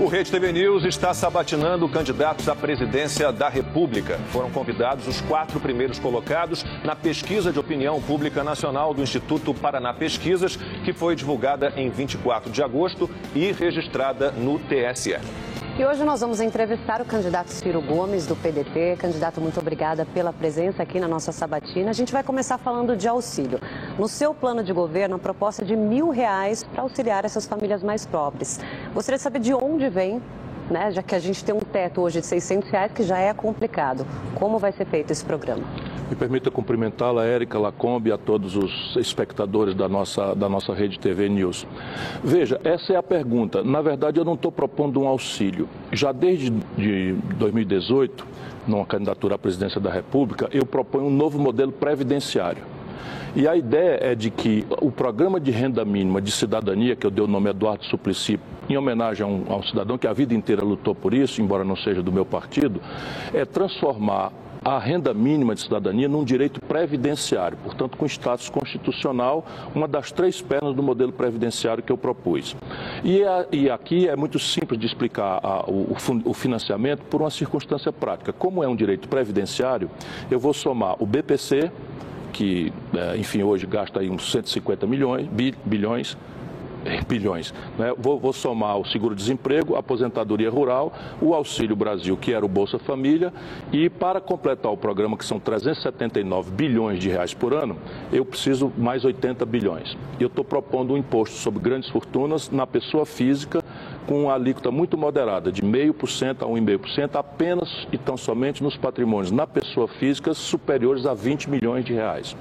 O Rede TV News está sabatinando candidatos à presidência da República. Foram convidados os quatro primeiros colocados na pesquisa de opinião pública nacional do Instituto Paraná Pesquisas, que foi divulgada em 24 de agosto e registrada no TSE. E hoje nós vamos entrevistar o candidato Ciro Gomes, do PDT. Candidato, muito obrigada pela presença aqui na nossa sabatina. A gente vai começar falando de auxílio. No seu plano de governo, a proposta de mil reais para auxiliar essas famílias mais pobres. Gostaria de saber de onde vem, né, já que a gente tem um teto hoje de 600 reais, que já é complicado. Como vai ser feito esse programa? Me permita cumprimentá-la, Érica Lacombe, a todos os espectadores da nossa, da nossa rede TV News. Veja, essa é a pergunta. Na verdade, eu não estou propondo um auxílio. Já desde de 2018, numa candidatura à presidência da República, eu proponho um novo modelo previdenciário. E a ideia é de que o programa de renda mínima de cidadania, que eu dei o nome Eduardo Suplicy, em homenagem a um, a um cidadão que a vida inteira lutou por isso, embora não seja do meu partido, é transformar a renda mínima de cidadania num direito previdenciário, portanto, com status constitucional, uma das três pernas do modelo previdenciário que eu propus. E, a, e aqui é muito simples de explicar a, o, o financiamento por uma circunstância prática. Como é um direito previdenciário, eu vou somar o BPC, que, é, enfim, hoje gasta aí uns 150 milhões, bilhões, bilhões. Né? Vou, vou, somar o seguro-desemprego, aposentadoria rural, o Auxílio Brasil, que era o Bolsa Família, e para completar o programa, que são 379 bilhões de reais por ano, eu preciso mais 80 bilhões. Eu estou propondo um imposto sobre grandes fortunas na pessoa física, com uma alíquota muito moderada, de 0,5% a 1,5%, apenas e tão somente nos patrimônios na pessoa física superiores a 20 milhões de reais.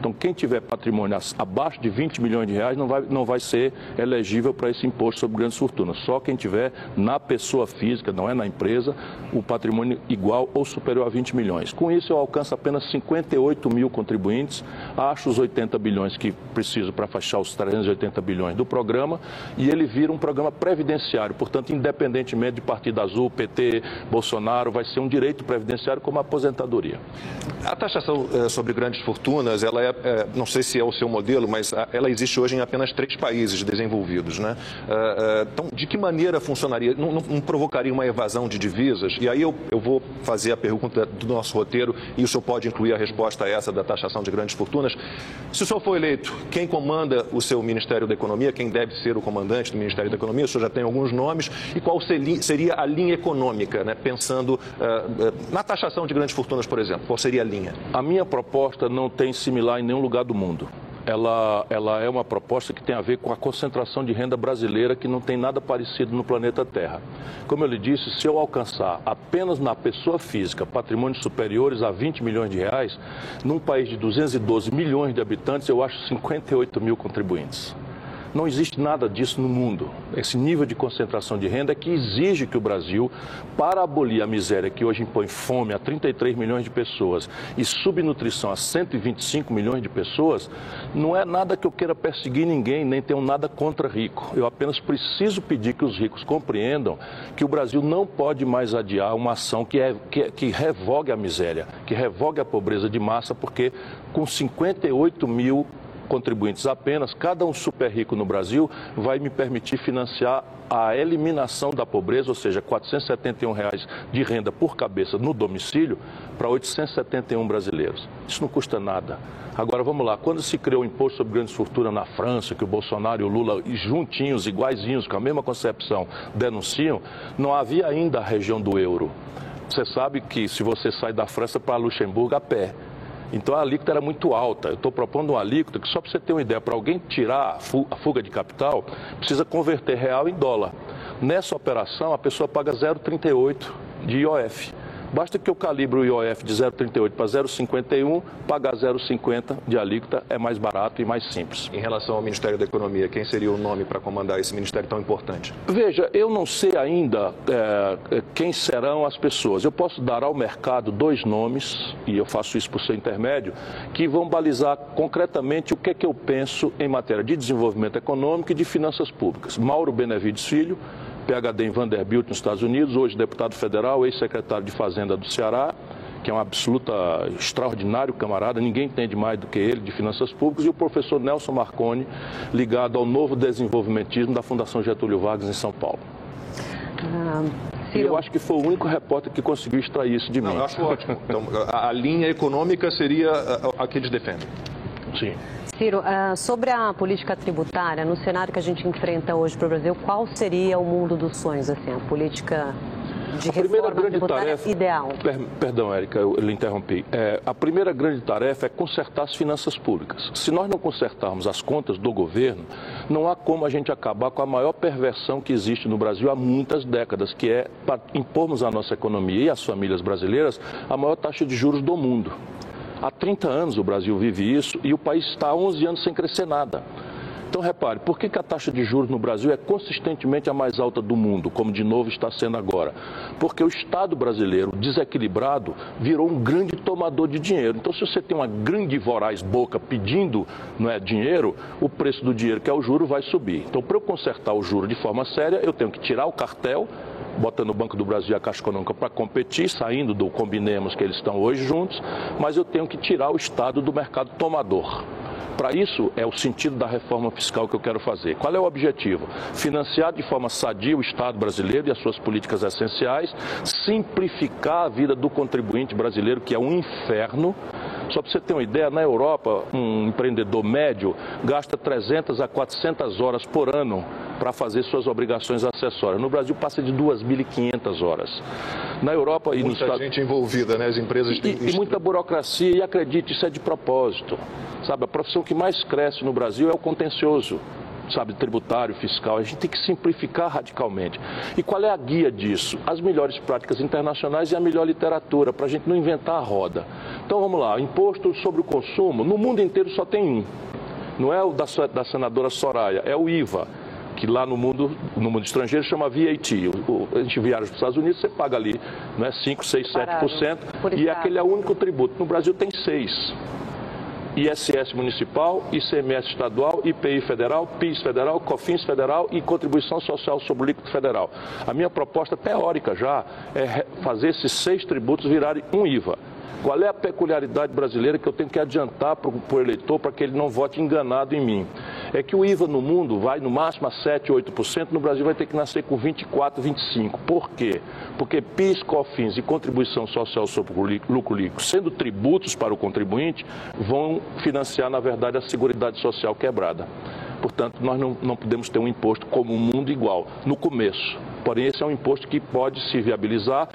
Então, quem tiver patrimônio abaixo de 20 milhões de reais não vai, não vai ser elegível para esse imposto sobre grandes fortunas. Só quem tiver na pessoa física, não é na empresa, o patrimônio igual ou superior a 20 milhões. Com isso, eu alcanço apenas 58 mil contribuintes, acho os 80 bilhões que preciso para fechar os 380 bilhões do programa e ele vira um programa previdenciário. Portanto, independentemente de Partido Azul, PT, Bolsonaro, vai ser um direito previdenciário como a aposentadoria. A taxação eh, sobre grandes fortunas, ela é é, não sei se é o seu modelo, mas ela existe hoje em apenas três países desenvolvidos. Né? É, é, então, de que maneira funcionaria? Não, não, não, provocaria uma evasão de divisas? E aí eu, eu vou fazer a pergunta do nosso roteiro e o senhor pode incluir a resposta a essa da taxação de grandes fortunas. Se o senhor for eleito, quem comanda o seu Ministério da Economia, quem deve ser o comandante do Ministério da Economia? O senhor já tem alguns nomes. E qual seria a linha econômica, né? pensando na taxação de grandes fortunas, por exemplo? Qual seria a linha? A minha proposta não tem similar em nenhum lugar do mundo. Ela, ela é uma proposta que tem a ver com a concentração de renda brasileira que não tem nada parecido no planeta Terra. Como eu lhe disse, se eu alcançar apenas na pessoa física patrimônios superiores a 20 milhões de reais, num país de 212 milhões de habitantes, eu acho 58 mil contribuintes. Não existe nada disso no mundo. Esse nível de concentração de renda é que exige que o Brasil, para abolir a miséria que hoje impõe fome a 33 milhões de pessoas e subnutrição a 125 milhões de pessoas, não é nada que eu queira perseguir ninguém, nem tenho nada contra rico. Eu apenas preciso pedir que os ricos compreendam que o Brasil não pode mais adiar uma ação que, é, que, que revogue a miséria, que revogue a pobreza de massa, porque com 58 mil contribuintes apenas, cada um super rico no Brasil vai me permitir financiar a eliminação da pobreza, ou seja, 471 reais de renda por cabeça no domicílio para 871 brasileiros. Isso não custa nada. Agora vamos lá, quando se criou o imposto sobre grandes fortunas na França, que o Bolsonaro e o Lula juntinhos, iguaizinhos, com a mesma concepção, denunciam, não havia ainda a região do euro. Você sabe que se você sai da França para Luxemburgo a pé, então a alíquota era muito alta. Eu estou propondo uma alíquota que, só para você ter uma ideia, para alguém tirar a fuga de capital, precisa converter real em dólar. Nessa operação, a pessoa paga 0,38 de IOF. Basta que eu calibre o IOF de 0,38 para 0,51, pagar 0,50 de alíquota é mais barato e mais simples. Em relação ao Ministério da Economia, quem seria o nome para comandar esse ministério tão importante? Veja, eu não sei ainda é, quem serão as pessoas. Eu posso dar ao mercado dois nomes, e eu faço isso por seu intermédio, que vão balizar concretamente o que é que eu penso em matéria de desenvolvimento econômico e de finanças públicas. Mauro Benevides Filho, PhD em Vanderbilt, nos Estados Unidos, hoje deputado federal, ex-secretário de Fazenda do Ceará, que é um absoluta extraordinário camarada, ninguém entende mais do que ele de finanças públicas, e o professor Nelson Marconi, ligado ao novo desenvolvimentismo da Fundação Getúlio Vargas em São Paulo. Ah, eu acho que foi o único repórter que conseguiu extrair isso de Não, mim. Eu acho ótimo. Então, a, a linha econômica seria a, a que eles defendem. Sim. Ciro, uh, sobre a política tributária, no cenário que a gente enfrenta hoje para o Brasil, qual seria o mundo dos sonhos, assim, a política de a primeira grande tarefa, ideal? Per, perdão, Érica, eu lhe interrompi. É, a primeira grande tarefa é consertar as finanças públicas. Se nós não consertarmos as contas do governo, não há como a gente acabar com a maior perversão que existe no Brasil há muitas décadas, que é para impormos à nossa economia e às famílias brasileiras a maior taxa de juros do mundo. Há 30 anos o Brasil vive isso e o país está há 11 anos sem crescer nada. Então, repare, por que, que, a taxa de juros no Brasil é consistentemente a mais alta do mundo, como de novo está sendo agora? Porque o Estado brasileiro, desequilibrado, virou um grande tomador de dinheiro. Então, se você tem uma grande voraz boca pedindo não é, dinheiro, o preço do dinheiro, que é o juro, vai subir. Então, para eu consertar o juro de forma séria, eu tenho que tirar o cartel, botando o Banco do Brasil e a Caixa Econômica para competir, saindo do combinemos que eles estão hoje juntos, mas eu tenho que tirar o Estado do mercado tomador. Para isso, é o sentido da reforma fiscal que eu quero fazer. Qual é o objetivo? Financiar de forma sadia o Estado brasileiro e as suas políticas essenciais, simplificar a vida do contribuinte brasileiro, que é um inferno. Só para você ter uma ideia, na Europa, um empreendedor médio gasta 300 a 400 horas por ano para fazer suas obrigações acessórias. No Brasil passa de 2.500 horas. Na Europa e muita nos gente envolvida, né? As empresas têm... E, e muita burocracia, e acredite, isso é de propósito. Sabe, a profissão que mais cresce no Brasil é o contencioso sabe, tributário, fiscal. A gente tem que simplificar radicalmente. E qual é a guia disso? As melhores práticas internacionais e a melhor literatura, para a gente não inventar a roda. Então vamos lá, imposto sobre o consumo, no mundo inteiro só tem um. Não é o da, da senadora Soraya, é o IVA que lá no mundo, no mundo estrangeiro chama VAT. O, a gente viaja para os Estados Unidos, você paga ali né, 5, 6, 7%, e aquele é o único tributo. No Brasil tem 6%. ISS municipal, ICMS estadual, IPI federal, PIS federal, COFINS federal e contribuição social sobre o líquido federal. A minha proposta teórica já é fazer esses seis tributos virarem um IVA. Qual é a peculiaridade brasileira que eu tenho que adiantar para o eleitor para que ele não vote enganado em mim? É que o IVA no mundo vai no máximo a 7, 8%, no Brasil vai ter que nascer com 24, 25%. Por quê? Porque PIS, COFINS e contribuição social sobre o lucro líquido, sendo tributos para o contribuinte, vão financiar, na verdade, a Seguridade Social quebrada. Portanto, nós não, não podemos ter um imposto como um mundo igual no começo. Porém, esse é um imposto que pode se viabilizar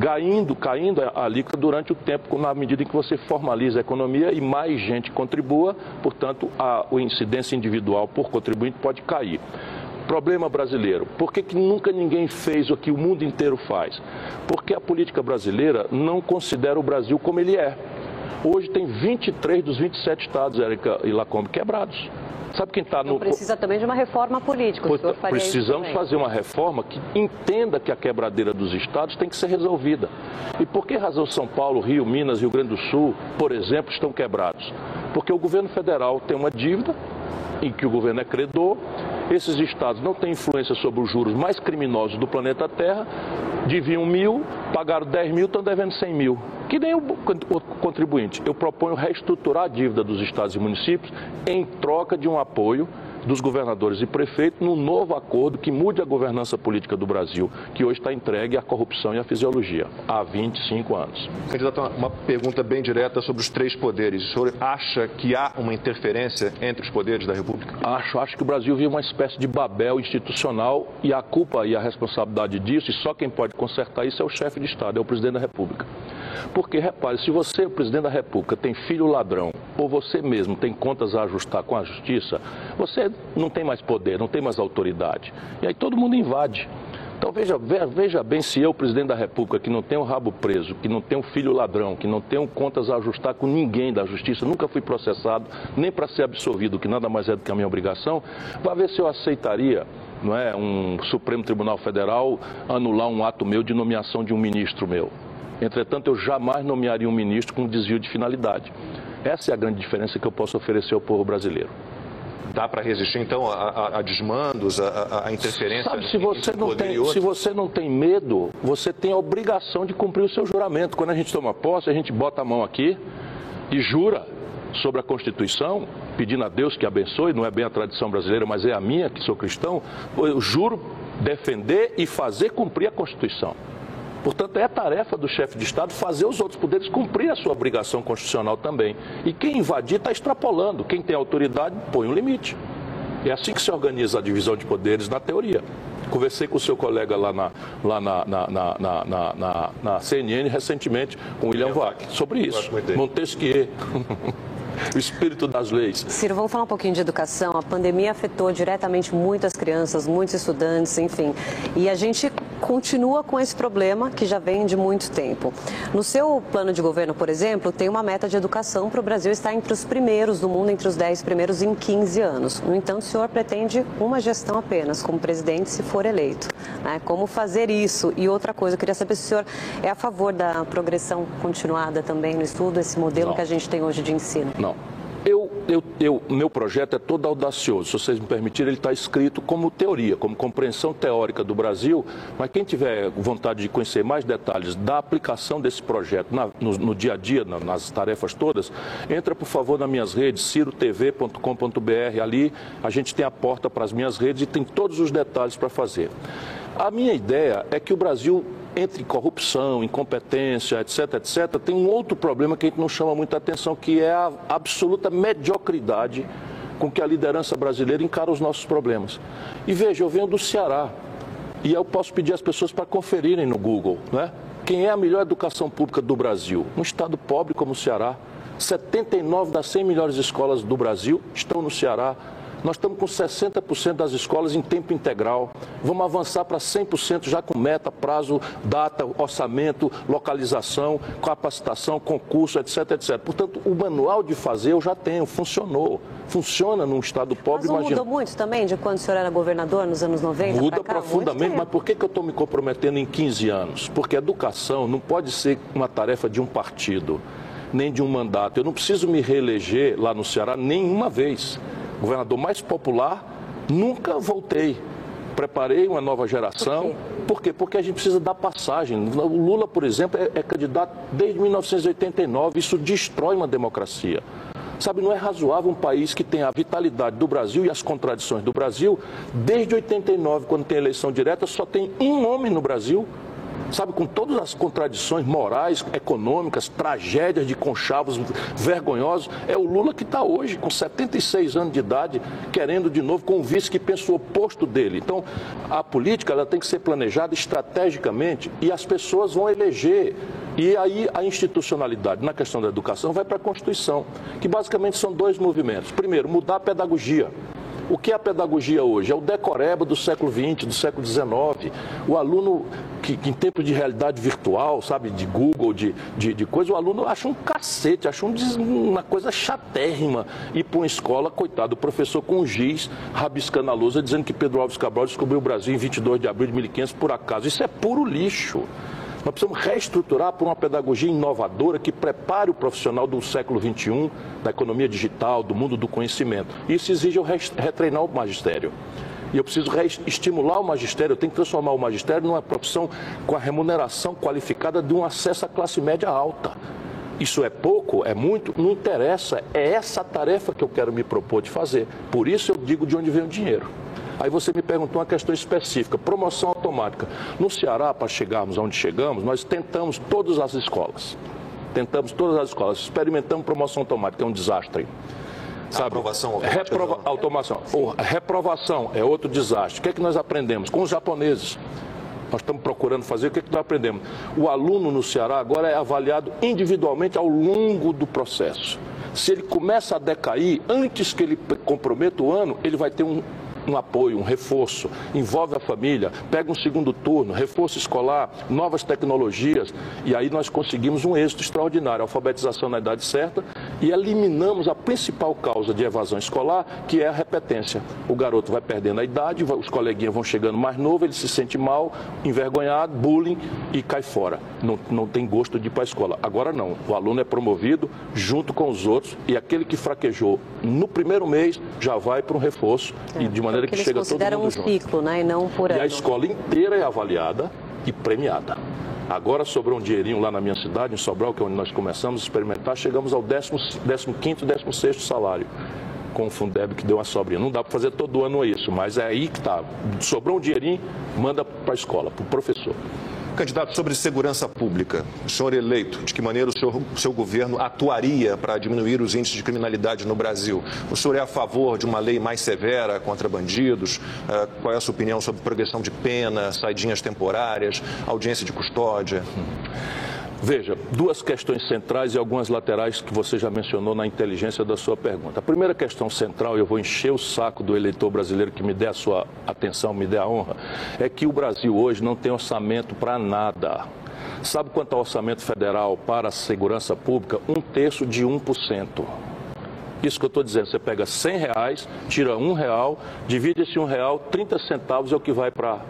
caindo, caindo a alíquota durante o tempo, na medida em que você formaliza a economia e mais gente contribua, portanto, a, a incidência individual por contribuinte pode cair. Problema brasileiro. Por que, que nunca ninguém fez o que o mundo inteiro faz? Porque a política brasileira não considera o Brasil como ele é. Hoje tem 23 dos 27 estados, Érica e Lacombe, quebrados. Sabe quem está no. precisa também de uma reforma política. Precisamos fazer uma reforma que entenda que a quebradeira dos estados tem que ser resolvida. E por que razão São Paulo, Rio, Minas, Rio Grande do Sul, por exemplo, estão quebrados? Porque o governo federal tem uma dívida em que o governo é credor, esses estados não têm influência sobre os juros mais criminosos do planeta Terra, deviam mil, pagaram 10 mil, estão devendo 100 mil que nem o contribuinte. Eu proponho reestruturar a dívida dos estados e municípios em troca de um apoio dos governadores e prefeitos num novo acordo que mude a governança política do Brasil, que hoje está entregue à corrupção e à fisiologia, há 25 anos. Candidato, uma pergunta bem direta sobre os três poderes. O senhor acha que há uma interferência entre os poderes da República? Acho. Acho que o Brasil vive uma espécie de babel institucional e a culpa e a responsabilidade disso, e só quem pode consertar isso é o chefe de Estado, é o presidente da República. Porque, repare, se você, o presidente da República, tem filho ladrão, ou você mesmo tem contas a ajustar com a justiça, você não tem mais poder, não tem mais autoridade. E aí todo mundo invade. Então veja, veja bem se eu, presidente da República, que não tenho rabo preso, que não tenho filho ladrão, que não tenho contas a ajustar com ninguém da justiça, nunca fui processado, nem para ser absolvido, que nada mais é do que a minha obrigação, vai ver se eu aceitaria não é, um Supremo Tribunal Federal anular um ato meu de nomeação de um ministro meu. Entretanto, eu jamais nomearia um ministro com desvio de finalidade. Essa é a grande diferença que eu posso oferecer ao povo brasileiro. Dá para resistir, então, a, a, a desmandos, a, a, interferência? Sabe, se você, não tem, se você não tem medo, você tem a obrigação de cumprir o seu juramento. Quando a gente toma posse, a gente bota a mão aqui e jura sobre a Constituição, pedindo a Deus que abençoe, não é bem a tradição brasileira, mas é a minha, que sou cristão, eu juro defender e fazer cumprir a Constituição. Portanto, é tarefa do chefe de Estado fazer os outros poderes cumprir a sua obrigação constitucional também. E quem invadir está extrapolando. Quem tem autoridade põe um limite. É assim que se organiza a divisão de poderes na teoria. Conversei com o seu colega lá na, lá na, na, na, na, na CNN recentemente, com o William Vac, sobre isso. Montesquieu. o espírito das leis. Ciro, vamos falar um pouquinho de educação. A pandemia afetou diretamente muitas crianças, muitos estudantes, enfim. E a gente continua com esse problema que já vem de muito tempo. No seu plano de governo, por exemplo, tem uma meta de educação para o Brasil estar entre os primeiros do mundo, entre os 10 primeiros em 15 anos. No entanto, o senhor pretende uma gestão apenas como presidente se for eleito. Né? Como fazer isso? E outra coisa, eu queria saber se o senhor é a favor da progressão continuada também no estudo, esse modelo Não. que a gente tem hoje de ensino. Não. Eu, eu, eu, meu projeto é todo audacioso, se vocês me permitirem, ele está escrito como teoria, como compreensão teórica do Brasil, mas quem tiver vontade de conhecer mais detalhes da aplicação desse projeto na, no, no, dia a dia, na, nas tarefas todas, entra por favor nas minhas redes, cirotv.com.br, ali a gente tem a porta para as minhas redes e tem todos os detalhes para fazer. A minha ideia é que o Brasil entre corrupção, incompetência, etc, etc, tem um outro problema que a gente não chama muita atenção, que é a absoluta mediocridade com que a liderança brasileira encara os nossos problemas. E veja, eu venho do Ceará e eu posso pedir às pessoas para conferirem no Google, né? Quem é a melhor educação pública do Brasil? Um estado pobre como o Ceará. 79 das 100 melhores escolas do Brasil estão no Ceará. Nós estamos com 60% das escolas em tempo integral. Vamos avançar para 100% já com meta, prazo, data, orçamento, localização, capacitação, concurso, etc, etc. Portanto, o manual de fazer eu já tenho, funcionou. Funciona num estado pobre, mas imagina. mudou muito também de quando o senhor era governador nos anos 90 Muda cá? profundamente, mas por que, que eu estou me comprometendo em 15 anos? Porque educação não pode ser uma tarefa de um partido, nem de um mandato. Eu não preciso me reeleger lá no Ceará nenhuma vez governador mais popular, nunca voltei. Preparei uma nova geração. Por quê? Porque a gente precisa dar passagem. O Lula, por exemplo, é, é candidato desde 1989. Isso destrói uma democracia. Sabe, não é razoável um país que tem a vitalidade do Brasil e as contradições do Brasil. Desde 89, quando tem eleição direta, só tem um homem no Brasil sabe, com todas as contradições morais, econômicas, tragédias de conchavos vergonhosos, é o Lula que está hoje, com 76 anos de idade, querendo de novo, com um vice que pensa o oposto dele. Então, a política ela tem que ser planejada estrategicamente e as pessoas vão eleger. E aí a institucionalidade na questão da educação vai para a Constituição, que basicamente são dois movimentos. Primeiro, mudar a pedagogia. O que é a pedagogia hoje? É o decoreba do século XX, do século XIX. O aluno que, que em tempo de realidade virtual, sabe, de Google, de, de, de coisa, o aluno acha um cacete, acha um, uma coisa chatérrima ir para uma escola, coitado, o professor com um giz, rabiscando a lousa, dizendo que Pedro Alves Cabral descobriu o Brasil em 22 de abril de 1500 por acaso. Isso é puro lixo. Nós precisamos reestruturar por uma pedagogia inovadora que prepare o profissional do século XXI, da economia digital, do mundo do conhecimento. Isso exige eu retreinar o magistério. E eu preciso estimular o magistério, eu tenho que transformar o magistério numa profissão com a remuneração qualificada de um acesso à classe média alta. Isso é pouco, é muito, não interessa. É essa tarefa que eu quero me propor de fazer. Por isso eu digo de onde vem o dinheiro. Aí você me perguntou uma questão específica, promoção automática. No Ceará, para chegarmos onde chegamos, nós tentamos todas as escolas. Tentamos todas as escolas, experimentamos promoção automática, é um desastre. Sabe? Aprovação automática. Reprova automação. Ou, reprovação é outro desastre. O que é que nós aprendemos? Com os japoneses. Nós estamos procurando fazer, o que, é que nós aprendemos? O aluno no Ceará agora é avaliado individualmente ao longo do processo. Se ele começa a decair, antes que ele comprometa o ano, ele vai ter um, um apoio, um reforço, envolve a família, pega um segundo turno, reforço escolar, novas tecnologias, e aí nós conseguimos um êxito extraordinário, alfabetização na idade certa e eliminamos a principal causa de evasão escolar, que é a repetência. O garoto vai perdendo a idade, os coleguinhas vão chegando mais novo, ele se sente mal, envergonhado, bullying e cai fora. Não, não tem gosto de ir para a escola. Agora não, o aluno é promovido junto com os outros e aquele que fraquejou no primeiro mês já vai para um reforço é, e de maneira que chega todo mundo um ciclo, né, e não por E ano. a escola inteira é avaliada e premiada. Agora sobrou um dinheirinho lá na minha cidade, em Sobral, que é onde nós começamos a experimentar, chegamos ao 15º, 16º salário com o Fundeb que deu uma sobrinha. Não dá para fazer todo ano isso, mas é aí que está. Sobrou um dinheirinho, manda para a escola, para o professor. Candidato, sobre segurança pública, o senhor eleito, de que maneira o, senhor, o seu governo atuaria para diminuir os índices de criminalidade no Brasil? O senhor é a favor de uma lei mais severa contra bandidos? Uh, qual é a sua opinião sobre progressão de pena, saidinhas temporárias, audiência de custódia? Veja, duas questões centrais e algumas laterais que você já mencionou na inteligência da sua pergunta. A primeira questão central, eu vou encher o saco do eleitor brasileiro que me dê a sua atenção, me dê a honra, é que o Brasil hoje não tem orçamento para nada. Sabe quanto é o orçamento federal para a segurança pública? Um terço de 1%. Isso que eu estou dizendo, você pega 100 reais, tira um real, divide esse um real, 30 centavos é o que vai para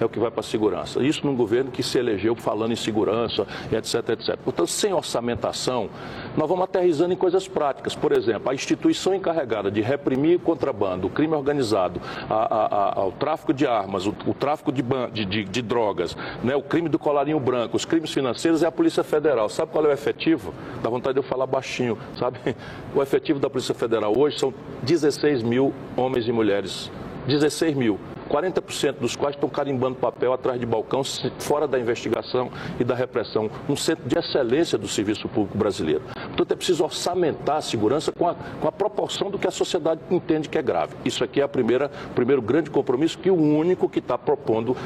é o que vai para a segurança. Isso num governo que se elegeu falando em segurança, etc, etc. Portanto, sem orçamentação, nós vamos aterrizando em coisas práticas. Por exemplo, a instituição encarregada de reprimir o contrabando, o crime organizado, a, a, a, o tráfico de armas, o, o tráfico de, de, de, de drogas, né, o crime do colarinho branco, os crimes financeiros é a Polícia Federal. Sabe qual é o efetivo? Dá vontade de eu falar baixinho, sabe? O efetivo da Polícia Federal hoje são 16 mil homens e mulheres. 16 mil. 40% dos quais estão carimbando papel atrás de balcão, fora da investigação e da repressão. Um centro de excelência do serviço público brasileiro. Portanto, é preciso orçamentar a segurança com a, com a proporção do que a sociedade entende que é grave. Isso aqui é o primeiro grande compromisso que o único que está propondo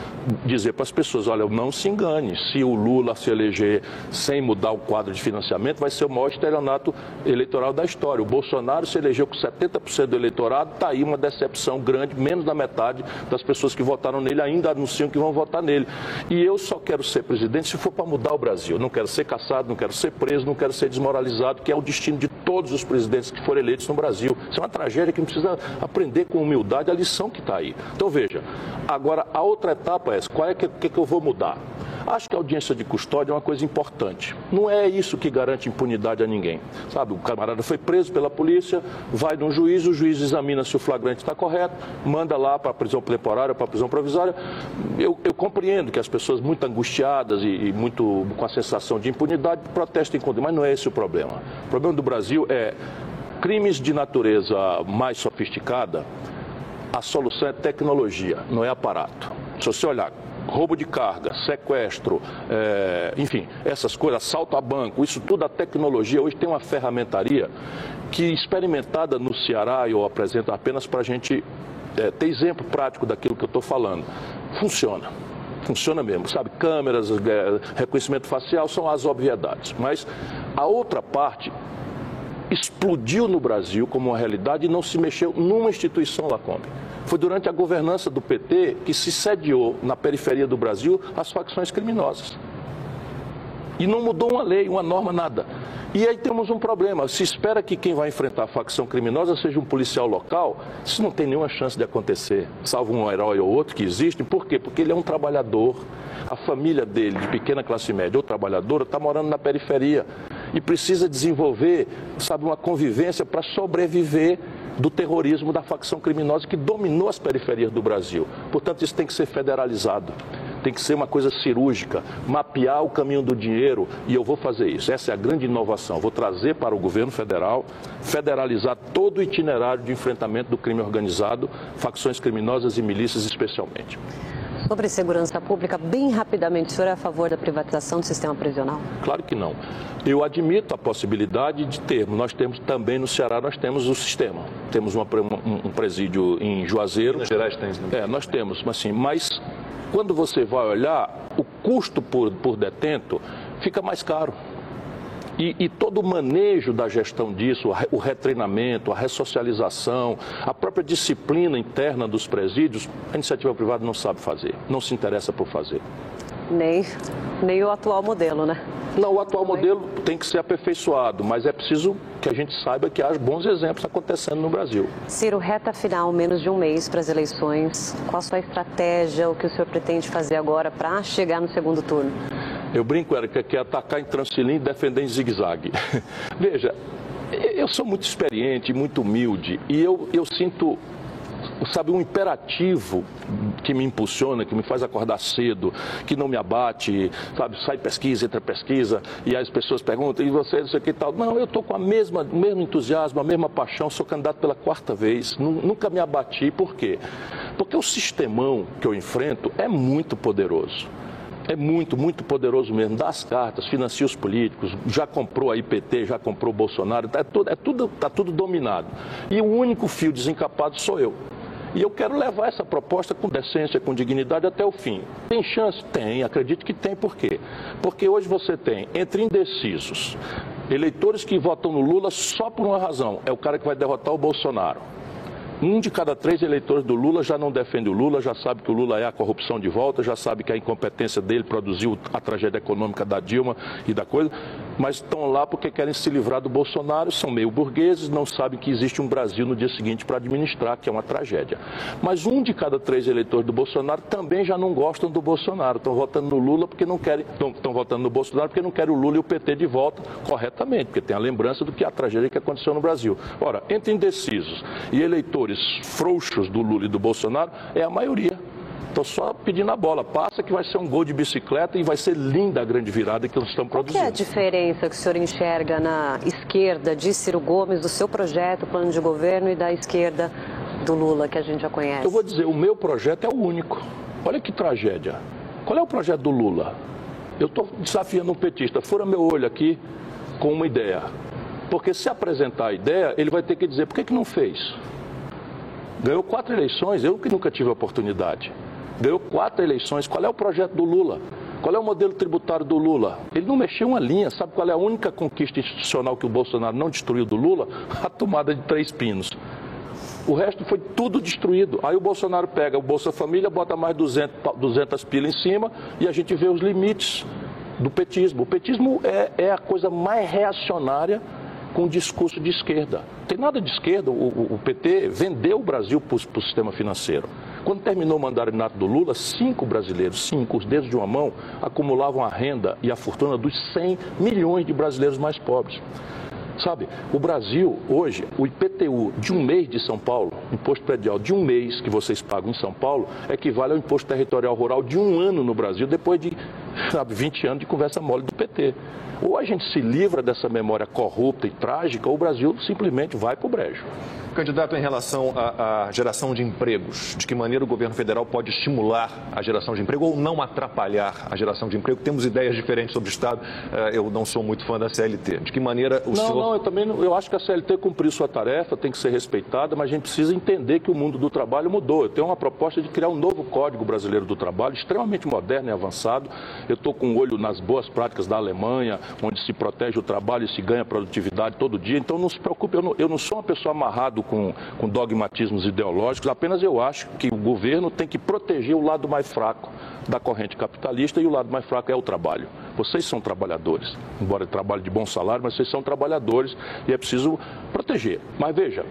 dizer para as pessoas, olha, não se engane, se o Lula se eleger sem mudar o quadro de financiamento, vai ser o maior estelionato eleitoral da história. O Bolsonaro se elegeu com 70% do eleitorado, está aí uma decepção grande, menos da metade das pessoas que votaram nele ainda anunciam que vão votar nele. E eu só quero ser presidente se for para mudar o Brasil. Não quero ser caçado, não quero ser preso, não quero ser desmoralizado, que é o destino de todos os presidentes que foram eleitos no Brasil. Isso é uma tragédia que precisa aprender com humildade a lição que está aí. Então veja, agora a outra etapa é qual é que, que, que eu vou mudar? Acho que a audiência de custódia é uma coisa importante. Não é isso que garante impunidade a ninguém. Sabe, o camarada foi preso pela polícia, vai num juiz, o juiz examina se o flagrante está correto, manda lá para a prisão temporária, para a prisão provisória. Eu, eu, compreendo que as pessoas muito angustiadas e, e, muito com a sensação de impunidade protestem contra, mas não é esse o problema. O problema do Brasil é crimes de natureza mais sofisticada, a solução é tecnologia, não é aparato. Se você olhar roubo de carga, sequestro, é, enfim, essas coisas, assalto a banco, isso tudo a tecnologia hoje tem uma ferramentaria que experimentada no Ceará, eu apresento apenas para a gente é, ter exemplo prático daquilo que eu estou falando. Funciona. Funciona mesmo, sabe? Câmeras, é, reconhecimento facial são as obviedades. Mas a outra parte explodiu no Brasil como uma realidade e não se mexeu numa instituição Lacombe. Foi durante a governança do PT que se sediou na periferia do Brasil as facções criminosas. E não mudou uma lei, uma norma, nada. E aí temos um problema. Se espera que quem vai enfrentar a facção criminosa seja um policial local, isso não tem nenhuma chance de acontecer, salvo um herói ou outro que existe. Por quê? Porque ele é um trabalhador. A família dele, de pequena classe média ou trabalhadora, está morando na periferia e precisa desenvolver, sabe, uma convivência para sobreviver do terrorismo da facção criminosa que dominou as periferias do Brasil. Portanto, isso tem que ser federalizado. Tem que ser uma coisa cirúrgica, mapear o caminho do dinheiro e eu vou fazer isso. Essa é a grande inovação. Vou trazer para o governo federal, federalizar todo o itinerário de enfrentamento do crime organizado, facções criminosas e milícias especialmente. Sobre segurança pública, bem rapidamente, o senhor é a favor da privatização do sistema prisional? Claro que não. Eu admito a possibilidade de termos. Nós temos também no Ceará, nós temos o sistema. Temos uma, um, um, presídio em Juazeiro. Minas Gerais tem. Né? É, nós temos, assim, mas quando você vai olhar, o custo por, por detento fica mais caro. E, e, todo o manejo da gestão disso, o retreinamento, a ressocialização, a própria disciplina interna dos presídios, a iniciativa privada não sabe fazer, não se interessa por fazer. Nem, nem o atual modelo, né? Não, o atual modelo tem que ser aperfeiçoado, mas é preciso que a gente saiba que há bons exemplos acontecendo no Brasil. Ciro, reta final, menos de um mês para as eleições. Qual a sua estratégia, o que o senhor pretende fazer agora para chegar no segundo turno? Eu brinco, Érica, que é atacar em transilim e defender em zigue-zague. Veja, eu sou muito experiente, muito humilde e eu, eu sinto sabe, um imperativo que me impulsiona, que me faz acordar cedo, que não me abate, sabe, sai pesquisa, entra pesquisa, e as pessoas perguntam, e você, não sei o que e tal. Não, eu estou com a mesma, o mesmo entusiasmo, a mesma paixão, sou candidato pela quarta vez, nunca me abati, por quê? Porque o sistemão que eu enfrento é muito poderoso. É muito, muito poderoso mesmo. Dá as cartas, financia os políticos, já comprou a IPT, já comprou o Bolsonaro, é tudo, é tudo, tá tudo dominado. E o único fio desencapado sou eu. E eu quero levar essa proposta com decência, com dignidade até o fim. Tem chance? Tem, acredito que tem, por quê? Porque hoje você tem, entre indecisos, eleitores que votam no Lula só por uma razão: é o cara que vai derrotar o Bolsonaro. Um de cada três eleitores do Lula já não defende o Lula, já sabe que o Lula é a corrupção de volta, já sabe que a incompetência dele produziu a tragédia econômica da Dilma e da coisa, mas estão lá porque querem se livrar do Bolsonaro, são meio burgueses, não sabem que existe um Brasil no dia seguinte para administrar, que é uma tragédia. Mas um de cada três eleitores do Bolsonaro também já não gostam do Bolsonaro, estão votando no Lula porque não querem, estão votando no Bolsonaro porque não querem o Lula e o PT de volta corretamente, porque tem a lembrança do que a tragédia que aconteceu no Brasil. Ora, entre indecisos e eleitores frouxos do Lula e do Bolsonaro é a maioria. Estou só pedindo a bola. Passa que vai ser um gol de bicicleta e vai ser linda a grande virada que nós estamos produzindo. Qual é a diferença que o senhor enxerga na esquerda de Ciro Gomes, do seu projeto, plano de governo, e da esquerda do Lula, que a gente já conhece? Eu vou dizer, o meu projeto é o único. Olha que tragédia. Qual é o projeto do Lula? Eu estou desafiando um petista. Fura meu olho aqui com uma ideia. Porque se apresentar a ideia, ele vai ter que dizer por que, que não fez. Ganhou quatro eleições, eu que nunca tive a oportunidade. Ganhou quatro eleições. Qual é o projeto do Lula? Qual é o modelo tributário do Lula? Ele não mexeu uma linha. Sabe qual é a única conquista institucional que o Bolsonaro não destruiu do Lula? A tomada de três pinos. O resto foi tudo destruído. Aí o Bolsonaro pega o Bolsa Família, bota mais 200, 200 pilas em cima e a gente vê os limites do petismo. O petismo é, é a coisa mais reacionária com discurso de esquerda. Tem nada de esquerda, o, o PT vendeu o Brasil para o sistema financeiro. Quando terminou o mandato do Lula, cinco brasileiros, cinco, os dedos de uma mão, acumulavam a renda e a fortuna dos 100 milhões de brasileiros mais pobres. Sabe, o Brasil, hoje, o IPTU de um mês de São Paulo, imposto predial de um mês que vocês pagam em São Paulo, equivale ao imposto territorial rural de um ano no Brasil, depois de, sabe, 20 anos de conversa mole do PT. Ou a gente se livra dessa memória corrupta e trágica, ou o Brasil simplesmente vai para o brejo. Candidato, em relação à, à, geração de empregos, de que maneira o governo federal pode estimular a geração de emprego ou não atrapalhar a geração de emprego? Temos ideias diferentes sobre o Estado. Eh, eu não sou muito fã da CLT. De que maneira o não, senhor... Não, eu também não, eu acho que a CLT cumpriu sua tarefa, tem que ser respeitada, mas a gente precisa entender que o mundo do trabalho mudou. Eu tenho uma proposta de criar um novo Código Brasileiro do Trabalho, extremamente moderno e avançado. Eu estou com um olho nas boas práticas da Alemanha, onde se protege o trabalho e se ganha produtividade todo dia. Então não se preocupe, eu não, eu não sou uma pessoa amarrado com, com dogmatismos ideológicos, apenas eu acho que o governo tem que proteger o lado mais fraco da corrente capitalista e o lado mais fraco é o trabalho. Vocês são trabalhadores, embora trabalhem de bom salário, mas vocês são trabalhadores e é preciso proteger. Mas veja,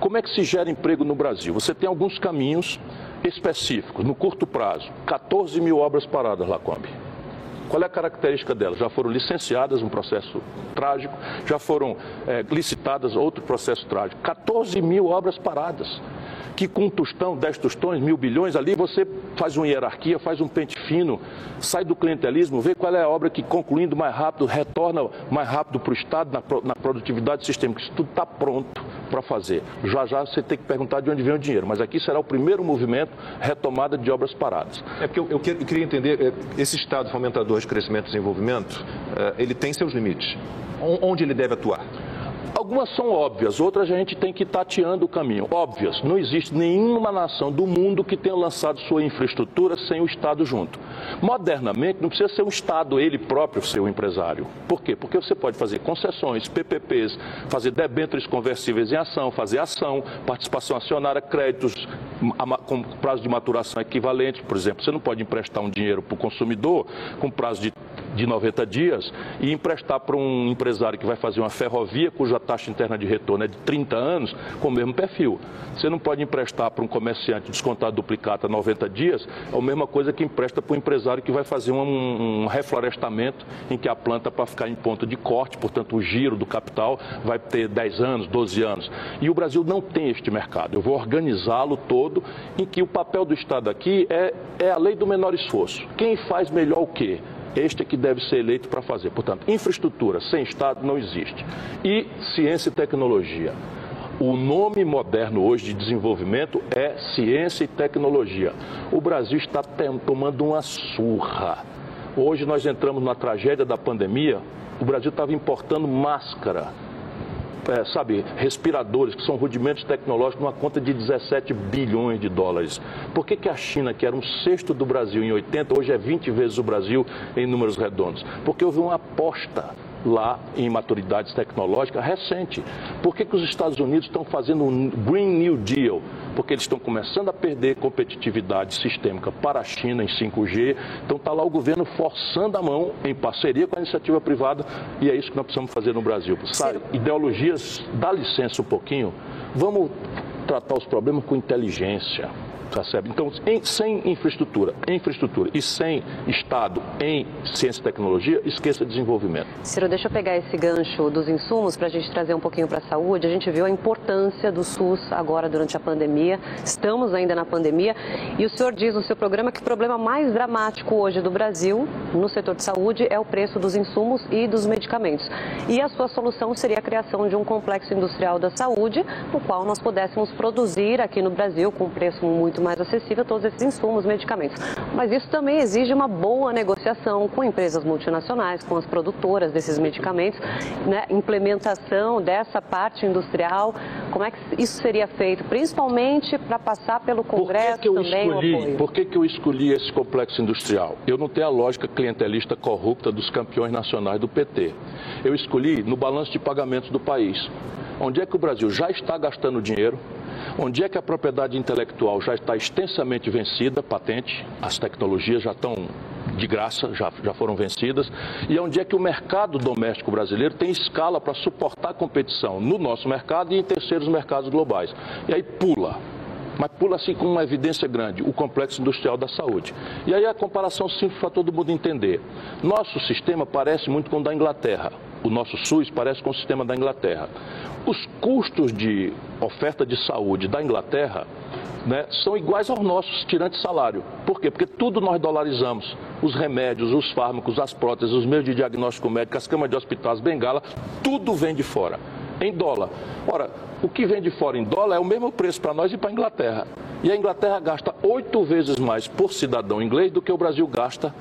como é que se gera emprego no Brasil? Você tem alguns caminhos específicos, no curto prazo, 14 mil obras paradas, Lacombe. Qual é a característica delas? Já foram licenciadas, um processo trágico, já foram é, licitadas, outro processo trágico. 14 mil obras paradas que com um tostão, 10 tostões, mil bilhões, ali você faz uma hierarquia, faz um pente fino, sai do clientelismo, vê qual é a obra que, concluindo mais rápido, retorna mais rápido para o Estado na, na produtividade sistêmica. Isso tudo está pronto para fazer. Já já você tem que perguntar de onde vem o dinheiro, mas aqui será o primeiro movimento retomada de obras paradas. É porque eu, eu queria entender, é, esse Estado fomentador de crescimento e desenvolvimento, é, ele tem seus limites. Onde ele deve atuar? Algumas são óbvias, outras a gente tem que ir tateando o caminho. Óbvias, não existe nenhuma nação do mundo que tenha lançado sua infraestrutura sem o Estado junto. Modernamente, não precisa ser o Estado, ele próprio, ser o empresário. Por quê? Porque você pode fazer concessões, PPPs, fazer debêntures conversíveis em ação, fazer ação, participação acionária, créditos com prazo de maturação equivalente. Por exemplo, você não pode emprestar um dinheiro para o consumidor com prazo de de 90 dias e emprestar para um empresário que vai fazer uma ferrovia cuja taxa interna de retorno é de 30 anos com o mesmo perfil. Você não pode emprestar para um comerciante descontado duplicata 90 dias, é a mesma coisa que empresta para um empresário que vai fazer um, um reflorestamento em que a planta para ficar em ponto de corte, portanto o giro do capital vai ter 10 anos, 12 anos. E o Brasil não tem este mercado. Eu vou organizá-lo todo em que o papel do Estado aqui é, é a lei do menor esforço. Quem faz melhor o quê? Este é que deve ser eleito para fazer. Portanto, infraestrutura sem Estado não existe. E ciência e tecnologia. O nome moderno hoje de desenvolvimento é ciência e tecnologia. O Brasil está tomando uma surra. Hoje nós entramos na tragédia da pandemia. O Brasil estava importando máscara, é, sabe, respiradores, que são rudimentos tecnológicos, numa conta de 17 bilhões de dólares. Por que, que a China, que era um sexto do Brasil em 80, hoje é 20 vezes o Brasil em números redondos? Porque houve uma aposta lá em maturidades tecnológicas recente. Por que, que os Estados Unidos estão fazendo um Green New Deal? Porque eles estão começando a perder competitividade sistêmica para a China em 5G. Então está lá o governo forçando a mão em parceria com a iniciativa privada e é isso que nós precisamos fazer no Brasil. Sabe, ideologias, dá licença um pouquinho, vamos tratar os problemas com inteligência percebe? Então, em, sem infraestrutura, infraestrutura e sem Estado em ciência e tecnologia, esqueça desenvolvimento. Ciro, deixa eu pegar esse gancho dos insumos para a gente trazer um pouquinho para a saúde. A gente viu a importância do SUS agora durante a pandemia. Estamos ainda na pandemia. E o senhor diz no seu programa que o problema mais dramático hoje do Brasil, no setor de saúde, é o preço dos insumos e dos medicamentos. E a sua solução seria a criação de um complexo industrial da saúde, no qual nós pudéssemos produzir aqui no Brasil com um preço muito muito mais acessível todos esses insumos, medicamentos. Mas isso também exige uma boa negociação com empresas multinacionais, com as produtoras desses medicamentos, né? implementação dessa parte industrial. Como é que isso seria feito, principalmente para passar pelo Congresso por que que também escolhi, o apoio? Por que, que eu escolhi esse complexo industrial? Eu não tenho a lógica clientelista corrupta dos campeões nacionais do PT. Eu escolhi no balanço de pagamentos do país. Onde é que o Brasil já está gastando dinheiro, onde é que a propriedade intelectual já está extensamente vencida, patente, as tecnologias já estão de graça, já, já foram vencidas, e onde é que o mercado doméstico brasileiro tem escala para suportar a competição no nosso mercado e em terceiros mercados globais. E aí pula, mas pula assim com uma evidência grande, o complexo industrial da saúde. E aí a comparação simples para todo mundo entender. Nosso sistema parece muito com o da Inglaterra. O nosso SUS parece com o sistema da Inglaterra. Os custos de oferta de saúde da Inglaterra né, são iguais aos nossos, tirante salário. Por quê? Porque tudo nós dolarizamos. Os remédios, os fármacos, as próteses, os meios de diagnóstico médico, as camas de hospital, as bengalas, tudo vem de fora, em dólar. Ora, o que vem de fora em dólar é o mesmo preço para nós e para a Inglaterra. E a Inglaterra gasta oito vezes mais por cidadão inglês do que o Brasil gasta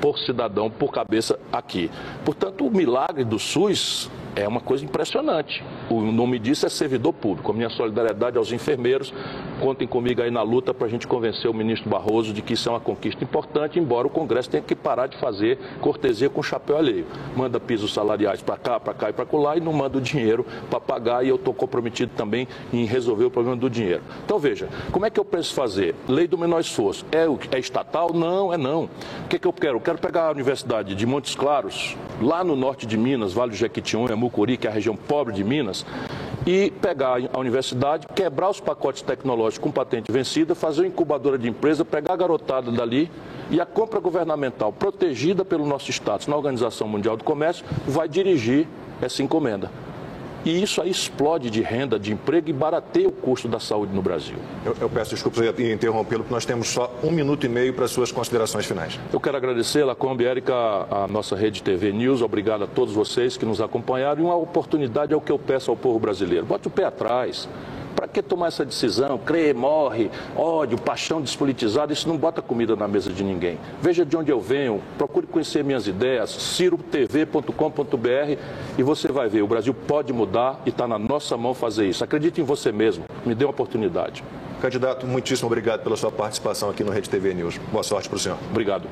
por cidadão por cabeça aqui. Portanto, o milagre do SUS é uma coisa impressionante. O nome disso é servidor público. A minha solidariedade aos enfermeiros. Contem comigo aí na luta para a gente convencer o ministro Barroso de que isso é uma conquista importante, embora o Congresso tenha que parar de fazer cortesia com chapéu alheio. Manda pisos salariais para cá, para cá e para lá e não manda o dinheiro para pagar. E eu estou comprometido também em resolver o problema do dinheiro. Então veja, como é que eu penso fazer? Lei do menor esforço. É, é estatal? Não, é não. O que, é que eu quero? Eu quero pegar a Universidade de Montes Claros, lá no norte de Minas, Vale do Jequitinhonha, Mucuri, que é a região pobre de Minas, e pegar a universidade, quebrar os pacotes tecnológicos com patente vencida, fazer uma incubadora de empresa, pegar a garotada dali e a compra governamental protegida pelo nosso status na Organização Mundial do Comércio vai dirigir essa encomenda. E isso aí explode de renda, de emprego e barateia o custo da saúde no Brasil. Eu, eu peço desculpas em interrompê-lo, porque nós temos só um minuto e meio para suas considerações finais. Eu quero agradecer, Lacombe Érica, a nossa rede TV News, obrigado a todos vocês que nos acompanharam. E uma oportunidade é o que eu peço ao povo brasileiro. Bote o pé atrás. Para que tomar essa decisão? Crê, morre, ódio, paixão despolitizada, isso não bota comida na mesa de ninguém. Veja de onde eu venho, procure conhecer minhas ideias, cirotv.com.br e você vai ver, o Brasil pode mudar e está na nossa mão fazer isso. Acredite em você mesmo, me dê uma oportunidade. Candidato, muitíssimo obrigado pela sua participação aqui no Rede TV News. Boa sorte para o senhor. Obrigado.